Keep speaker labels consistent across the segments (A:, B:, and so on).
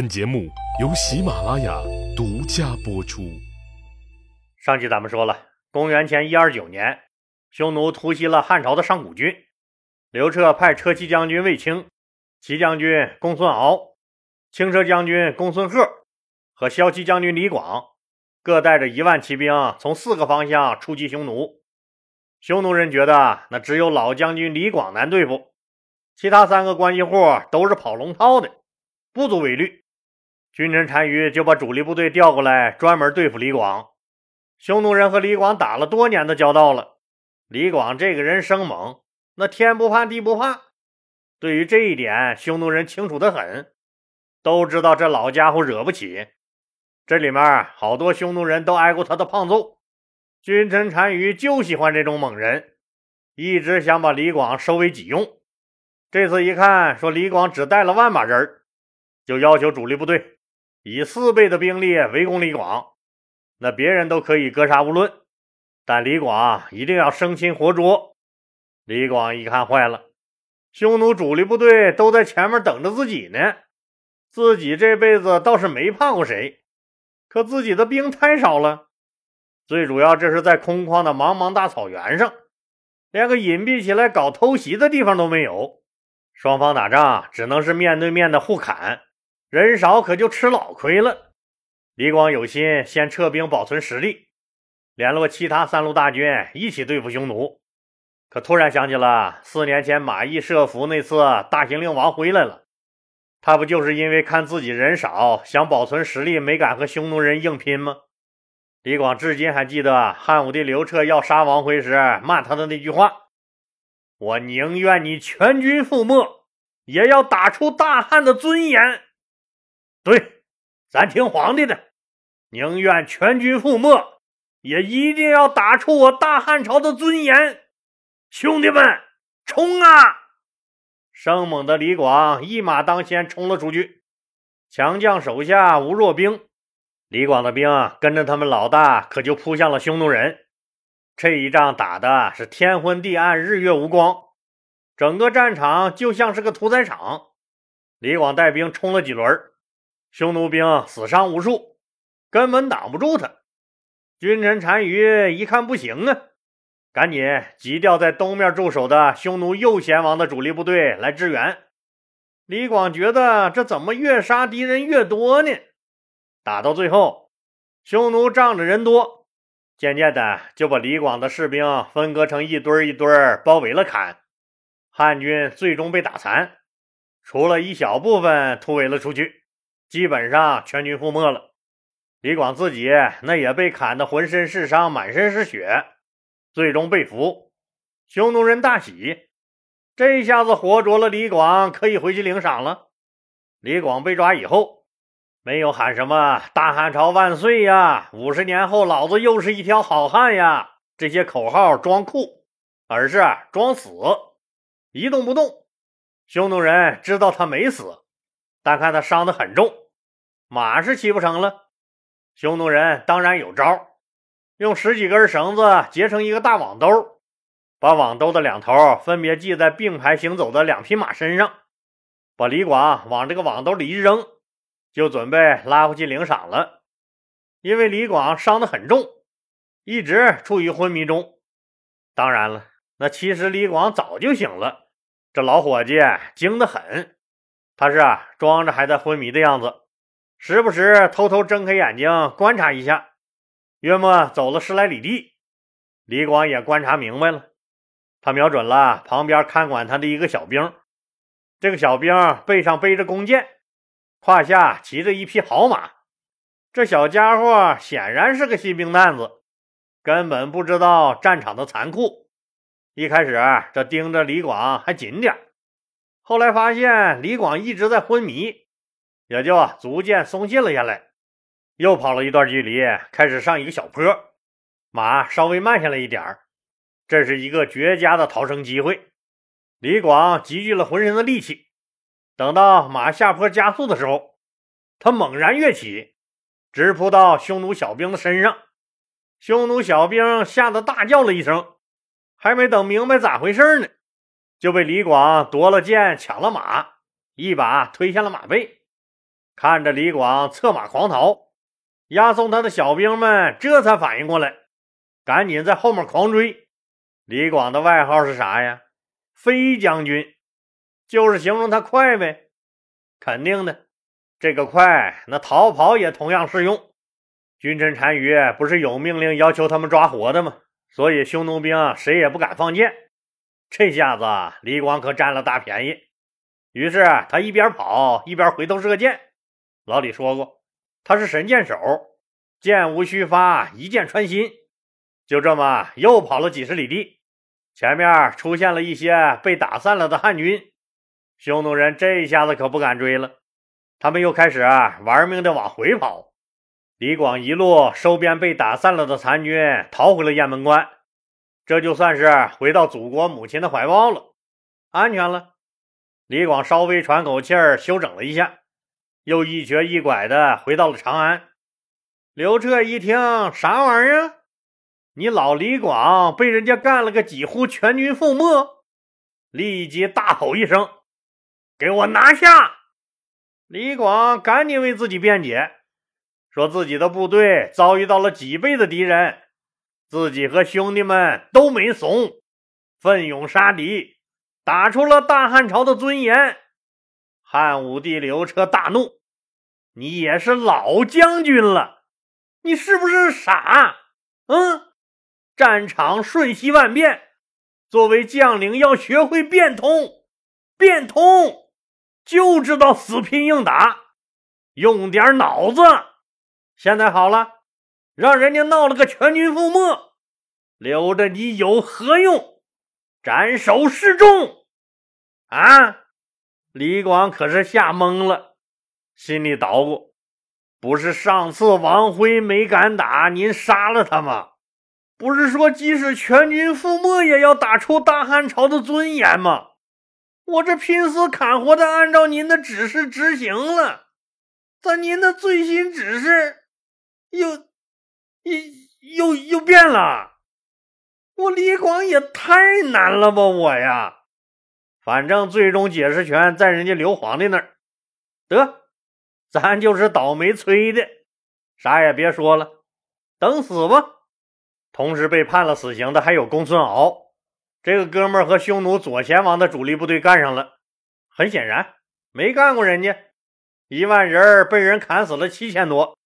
A: 本节目由喜马拉雅独家播出。
B: 上集咱们说了，公元前一二九年，匈奴突袭了汉朝的上古军。刘彻派车骑将军卫青、骑将军公孙敖、轻车将军公孙贺和骁骑将军李广，各带着一万骑兵，从四个方向出击匈奴。匈奴人觉得那只有老将军李广难对付，其他三个关系户都是跑龙套的，不足为虑。君臣单于就把主力部队调过来，专门对付李广。匈奴人和李广打了多年的交道了，李广这个人生猛，那天不怕地不怕。对于这一点，匈奴人清楚的很，都知道这老家伙惹不起。这里面好多匈奴人都挨过他的胖揍。君臣单于就喜欢这种猛人，一直想把李广收为己用。这次一看，说李广只带了万把人就要求主力部队。以四倍的兵力围攻李广，那别人都可以格杀勿论，但李广一定要生擒活捉。李广一看坏了，匈奴主力部队都在前面等着自己呢，自己这辈子倒是没怕过谁，可自己的兵太少了，最主要这是在空旷的茫茫大草原上，连个隐蔽起来搞偷袭的地方都没有，双方打仗只能是面对面的互砍。人少可就吃老亏了。李广有心先撤兵保存实力，联络其他三路大军一起对付匈奴。可突然想起了四年前马邑设伏那次，大行令王回来了，他不就是因为看自己人少，想保存实力，没敢和匈奴人硬拼吗？李广至今还记得汉武帝刘彻要杀王辉时骂他的那句话：“我宁愿你全军覆没，也要打出大汉的尊严。”对，咱听皇帝的，宁愿全军覆没，也一定要打出我大汉朝的尊严。兄弟们，冲啊！生猛的李广一马当先冲了出去，强将手下无弱兵。李广的兵啊跟着他们老大，可就扑向了匈奴人。这一仗打的是天昏地暗，日月无光，整个战场就像是个屠宰场。李广带兵冲了几轮。匈奴兵死伤无数，根本挡不住他。君臣单于一看不行啊，赶紧急调在东面驻守的匈奴右贤王的主力部队来支援。李广觉得这怎么越杀敌人越多呢？打到最后，匈奴仗着人多，渐渐的就把李广的士兵分割成一堆一堆包围了砍。汉军最终被打残，除了一小部分突围了出去。基本上全军覆没了，李广自己那也被砍得浑身是伤，满身是血，最终被俘。匈奴人大喜，这下子活捉了李广，可以回去领赏了。李广被抓以后，没有喊什么“大汉朝万岁呀”，五十年后老子又是一条好汉呀这些口号装酷，而是装死，一动不动。匈奴人知道他没死。但看他伤得很重，马是骑不成了。匈奴人当然有招，用十几根绳子结成一个大网兜，把网兜的两头分别系在并排行走的两匹马身上，把李广往这个网兜里一扔，就准备拉回去领赏了。因为李广伤得很重，一直处于昏迷中。当然了，那其实李广早就醒了，这老伙计精得很。他是啊，装着还在昏迷的样子，时不时偷偷睁开眼睛观察一下。约莫走了十来里地，李广也观察明白了，他瞄准了旁边看管他的一个小兵。这个小兵背上背着弓箭，胯下骑着一匹好马。这小家伙显然是个新兵蛋子，根本不知道战场的残酷。一开始这盯着李广还紧点后来发现李广一直在昏迷，也就逐渐松懈了下来。又跑了一段距离，开始上一个小坡，马稍微慢下来一点儿。这是一个绝佳的逃生机会。李广集聚了浑身的力气，等到马下坡加速的时候，他猛然跃起，直扑到匈奴小兵的身上。匈奴小兵吓得大叫了一声，还没等明白咋回事呢。就被李广夺了剑，抢了马，一把推下了马背。看着李广策马狂逃，押送他的小兵们这才反应过来，赶紧在后面狂追。李广的外号是啥呀？飞将军，就是形容他快呗。肯定的，这个快，那逃跑也同样适用。君臣单于不是有命令要求他们抓活的吗？所以匈奴兵啊谁也不敢放箭。这下子李广可占了大便宜。于是他一边跑一边回头射箭。老李说过，他是神箭手，箭无虚发，一箭穿心。就这么又跑了几十里地，前面出现了一些被打散了的汉军。匈奴人这下子可不敢追了，他们又开始玩命的往回跑。李广一路收编被打散了的残军，逃回了雁门关，这就算是回到祖国母亲的怀抱了，安全了。李广稍微喘口气儿，休整了一下，又一瘸一拐的回到了长安。刘彻一听，啥玩意儿？你老李广被人家干了个几乎全军覆没，立即大吼一声：“给我拿下！”李广赶紧为自己辩解。说自己的部队遭遇到了几倍的敌人，自己和兄弟们都没怂，奋勇杀敌，打出了大汉朝的尊严。汉武帝刘彻大怒：“你也是老将军了，你是不是傻？嗯，战场瞬息万变，作为将领要学会变通，变通就知道死拼硬打，用点脑子。”现在好了，让人家闹了个全军覆没，留着你有何用？斩首示众！啊！李广可是吓懵了，心里捣鼓：不是上次王辉没敢打，您杀了他吗？不是说即使全军覆没，也要打出大汉朝的尊严吗？我这拼死砍活的按照您的指示执行了，咋您的最新指示？又，又又又变了！我李广也太难了吧，我呀！反正最终解释权在人家刘皇帝那儿。得，咱就是倒霉催的，啥也别说了，等死吧。同时被判了死刑的还有公孙敖，这个哥们儿和匈奴左贤王的主力部队干上了。很显然，没干过人家，一万人被人砍死了七千多。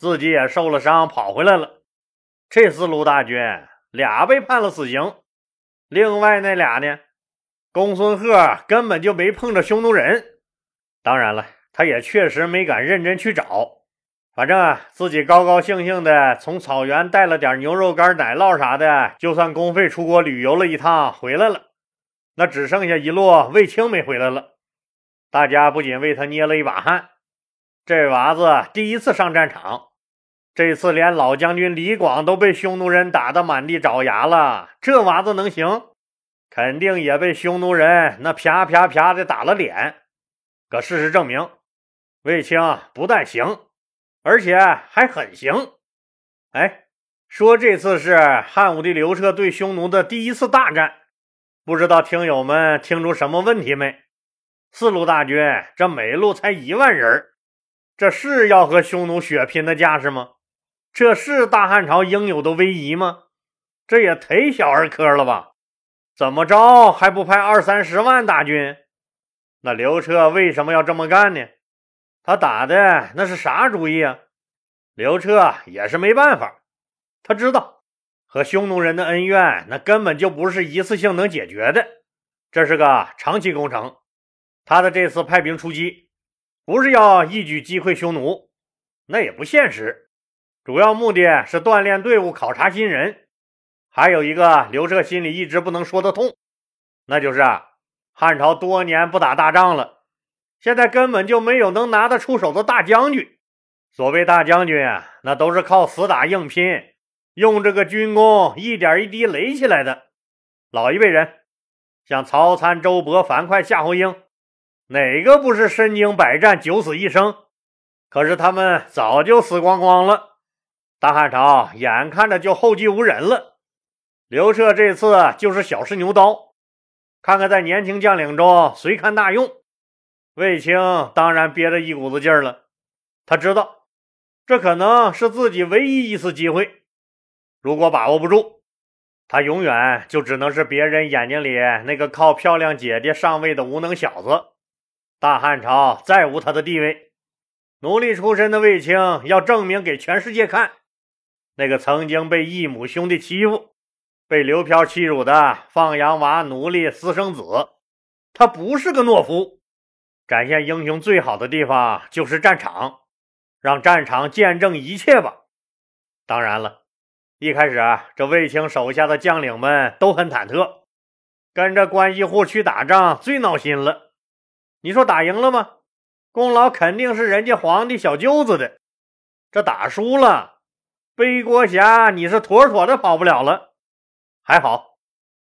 B: 自己也受了伤，跑回来了。这四路大军俩被判了死刑，另外那俩呢？公孙贺根本就没碰着匈奴人，当然了，他也确实没敢认真去找。反正啊，自己高高兴兴的从草原带了点牛肉干、奶酪啥的，就算公费出国旅游了一趟回来了。那只剩下一路卫青没回来了，大家不仅为他捏了一把汗。这娃子第一次上战场。这次连老将军李广都被匈奴人打得满地找牙了，这娃子能行？肯定也被匈奴人那啪啪啪的打了脸。可事实证明，卫青不但行，而且还很行。哎，说这次是汉武帝刘彻对匈奴的第一次大战，不知道听友们听出什么问题没？四路大军，这每路才一万人，这是要和匈奴血拼的架势吗？这是大汉朝应有的威仪吗？这也忒小儿科了吧？怎么着还不派二三十万大军？那刘彻为什么要这么干呢？他打的那是啥主意啊？刘彻也是没办法，他知道和匈奴人的恩怨那根本就不是一次性能解决的，这是个长期工程。他的这次派兵出击，不是要一举击溃匈奴，那也不现实。主要目的是锻炼队伍、考察新人，还有一个刘彻心里一直不能说得通，那就是啊汉朝多年不打大仗了，现在根本就没有能拿得出手的大将军。所谓大将军啊，那都是靠死打硬拼，用这个军功一点一滴垒起来的。老一辈人，像曹参、周勃、樊哙、夏侯婴，哪个不是身经百战、九死一生？可是他们早就死光光了。大汉朝眼看着就后继无人了，刘彻这次就是小试牛刀，看看在年轻将领中谁堪大用。卫青当然憋着一股子劲儿了，他知道这可能是自己唯一一次机会，如果把握不住，他永远就只能是别人眼睛里那个靠漂亮姐姐上位的无能小子。大汉朝再无他的地位。奴隶出身的卫青要证明给全世界看，那个曾经被异母兄弟欺负、被刘飘欺辱的放羊娃奴隶私生子，他不是个懦夫。展现英雄最好的地方就是战场，让战场见证一切吧。当然了，一开始啊这卫青手下的将领们都很忐忑，跟着关系户去打仗最闹心了。你说打赢了吗？功劳肯定是人家皇帝小舅子的。这打输了，背锅侠你是妥妥的跑不了了。还好，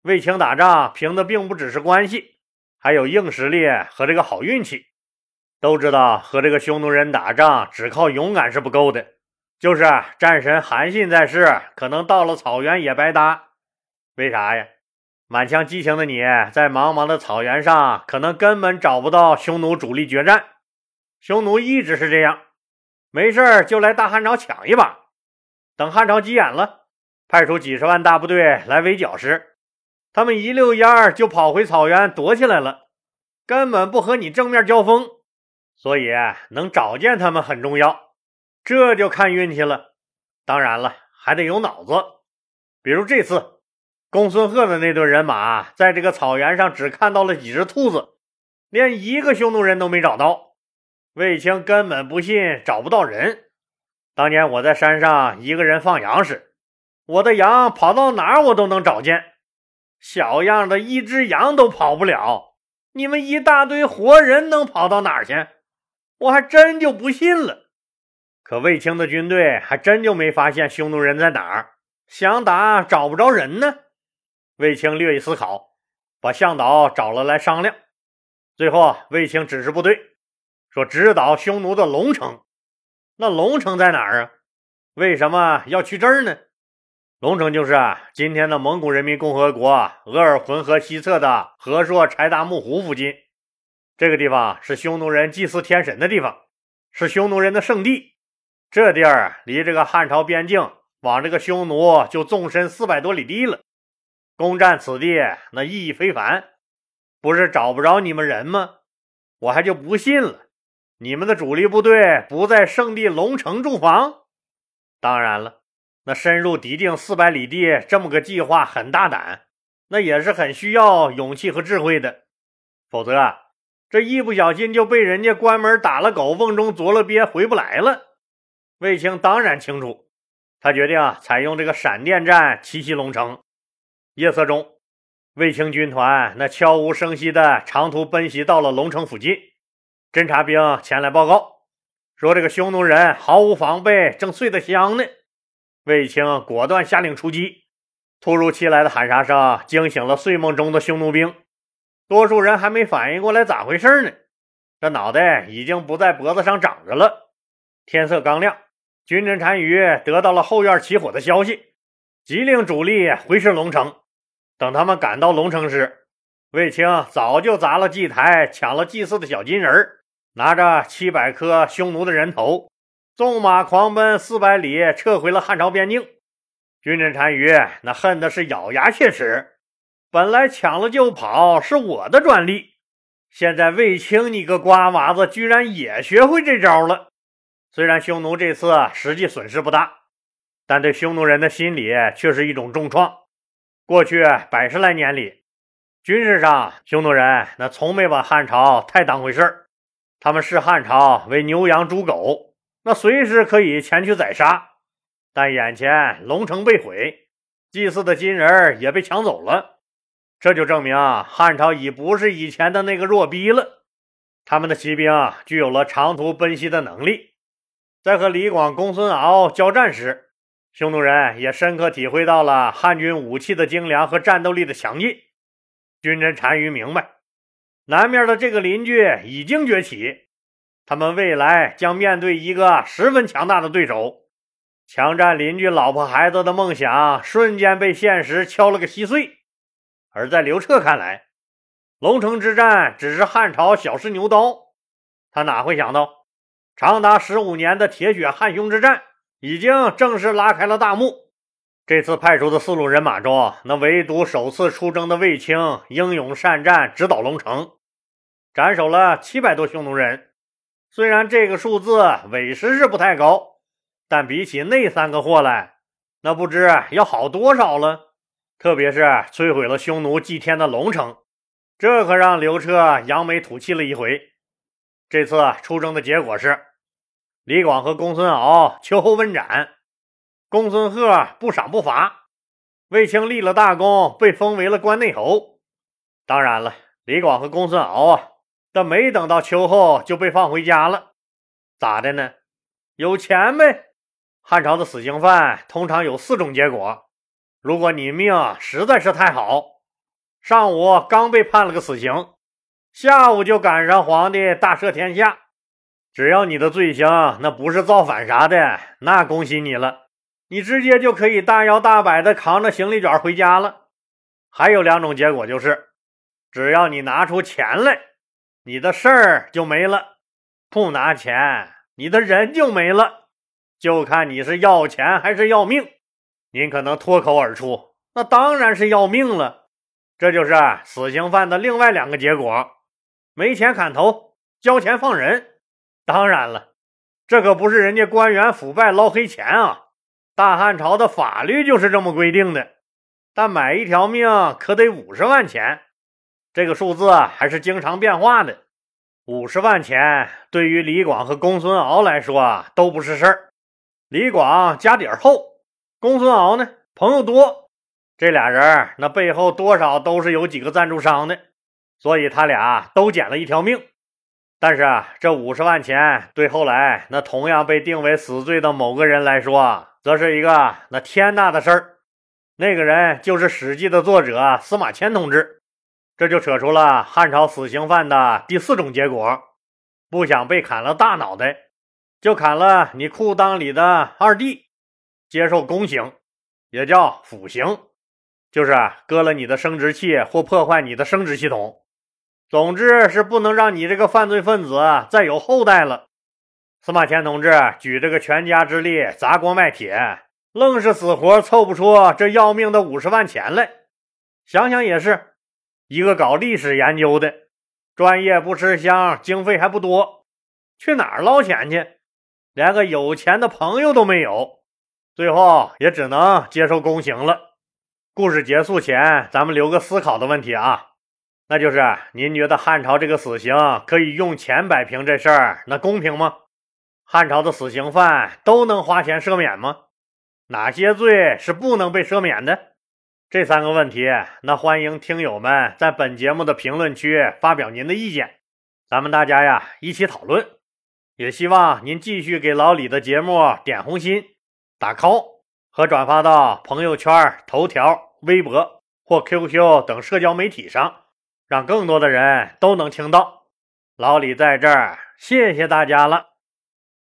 B: 卫青打仗凭的并不只是关系。还有硬实力和这个好运气，都知道和这个匈奴人打仗只靠勇敢是不够的，就是战神韩信在世，可能到了草原也白搭。为啥呀？满腔激情的你在茫茫的草原上，可能根本找不到匈奴主力决战。匈奴一直是这样，没事就来大汉朝抢一把，等汉朝急眼了，派出几十万大部队来围剿时。他们一溜烟儿就跑回草原躲起来了，根本不和你正面交锋，所以能找见他们很重要，这就看运气了。当然了，还得有脑子。比如这次，公孙贺的那队人马在这个草原上只看到了几只兔子，连一个匈奴人都没找到。卫青根本不信找不到人。当年我在山上一个人放羊时，我的羊跑到哪儿我都能找见。小样的一只羊都跑不了，你们一大堆活人能跑到哪儿去？我还真就不信了。可卫青的军队还真就没发现匈奴人在哪儿，想打找不着人呢。卫青略一思考，把向导找了来商量。最后，卫青指示部队说：“直捣匈奴的龙城。”那龙城在哪儿啊？为什么要去这儿呢？龙城就是啊今天的蒙古人民共和国额尔浑河西侧的和硕柴达木湖附近。这个地方是匈奴人祭祀天神的地方，是匈奴人的圣地。这地儿离这个汉朝边境往这个匈奴就纵深四百多里地了。攻占此地，那意义非凡。不是找不着你们人吗？我还就不信了，你们的主力部队不在圣地龙城驻防。当然了。那深入敌境四百里地这么个计划很大胆，那也是很需要勇气和智慧的。否则，这一不小心就被人家关门打了狗，瓮中捉了鳖，回不来了。卫青当然清楚，他决定啊采用这个闪电战奇袭龙城。夜色中，卫青军团那悄无声息的长途奔袭到了龙城附近。侦察兵前来报告说，这个匈奴人毫无防备，正睡得香呢。卫青果断下令出击，突如其来的喊杀声惊醒了睡梦中的匈奴兵，多数人还没反应过来咋回事呢，这脑袋已经不在脖子上长着了。天色刚亮，军阵单于得到了后院起火的消息，急令主力回师龙城。等他们赶到龙城时，卫青早就砸了祭台，抢了祭祀的小金人拿着七百颗匈奴的人头。纵马狂奔四百里，撤回了汉朝边境。军阵单于那恨的是咬牙切齿。本来抢了就跑是我的专利，现在卫青你个瓜娃子居然也学会这招了。虽然匈奴这次实际损失不大，但对匈奴人的心理却是一种重创。过去百十来年里，军事上匈奴人那从没把汉朝太当回事儿，他们视汉朝为牛羊猪狗。那随时可以前去宰杀，但眼前龙城被毁，祭祀的金人也被抢走了，这就证明汉朝已不是以前的那个弱逼了。他们的骑兵具有了长途奔袭的能力，在和李广、公孙敖交战时，匈奴人也深刻体会到了汉军武器的精良和战斗力的强劲。军臣单于明白，南面的这个邻居已经崛起。他们未来将面对一个十分强大的对手，强占邻居老婆孩子的梦想瞬间被现实敲了个稀碎。而在刘彻看来，龙城之战只是汉朝小试牛刀，他哪会想到长达十五年的铁血汉匈之战已经正式拉开了大幕。这次派出的四路人马中，那唯独首次出征的卫青英勇善战，直捣龙城，斩首了七百多匈奴人。虽然这个数字委实是不太高，但比起那三个货来，那不知要好多少了。特别是摧毁了匈奴祭天的龙城，这可让刘彻扬眉吐气了一回。这次出征的结果是，李广和公孙敖秋后问斩，公孙贺不赏不罚，卫青立了大功，被封为了关内侯。当然了，李广和公孙敖啊，但没等到秋后就被放回家了，咋的呢？有钱呗。汉朝的死刑犯通常有四种结果。如果你命实在是太好，上午刚被判了个死刑，下午就赶上皇帝大赦天下，只要你的罪行那不是造反啥的，那恭喜你了，你直接就可以大摇大摆的扛着行李卷回家了。还有两种结果就是，只要你拿出钱来，你的事儿就没了；不拿钱，你的人就没了，就看你是要钱还是要命。您可能脱口而出：“那当然是要命了。”这就是死刑犯的另外两个结果：没钱砍头，交钱放人。当然了，这可不是人家官员腐败捞黑钱啊！大汉朝的法律就是这么规定的。但买一条命可得五十万钱，这个数字还是经常变化的。五十万钱对于李广和公孙敖来说都不是事儿。李广家底儿厚。公孙敖呢，朋友多，这俩人那背后多少都是有几个赞助商的，所以他俩都捡了一条命。但是啊，这五十万钱对后来那同样被定为死罪的某个人来说，则是一个那天大的事儿。那个人就是《史记》的作者司马迁同志。这就扯出了汉朝死刑犯的第四种结果：不想被砍了大脑袋，就砍了你裤裆里的二弟。接受宫刑，也叫腐刑，就是割了你的生殖器或破坏你的生殖系统。总之是不能让你这个犯罪分子再有后代了。司马迁同志举这个全家之力砸锅卖铁，愣是死活凑不出这要命的五十万钱来。想想也是，一个搞历史研究的，专业不吃香，经费还不多，去哪儿捞钱去？连个有钱的朋友都没有。最后也只能接受宫刑了。故事结束前，咱们留个思考的问题啊，那就是您觉得汉朝这个死刑可以用钱摆平这事儿，那公平吗？汉朝的死刑犯都能花钱赦免吗？哪些罪是不能被赦免的？这三个问题，那欢迎听友们在本节目的评论区发表您的意见，咱们大家呀一起讨论。也希望您继续给老李的节目点红心。打 call 和转发到朋友圈、头条、微博或 QQ 等社交媒体上，让更多的人都能听到。老李在这儿，谢谢大家了。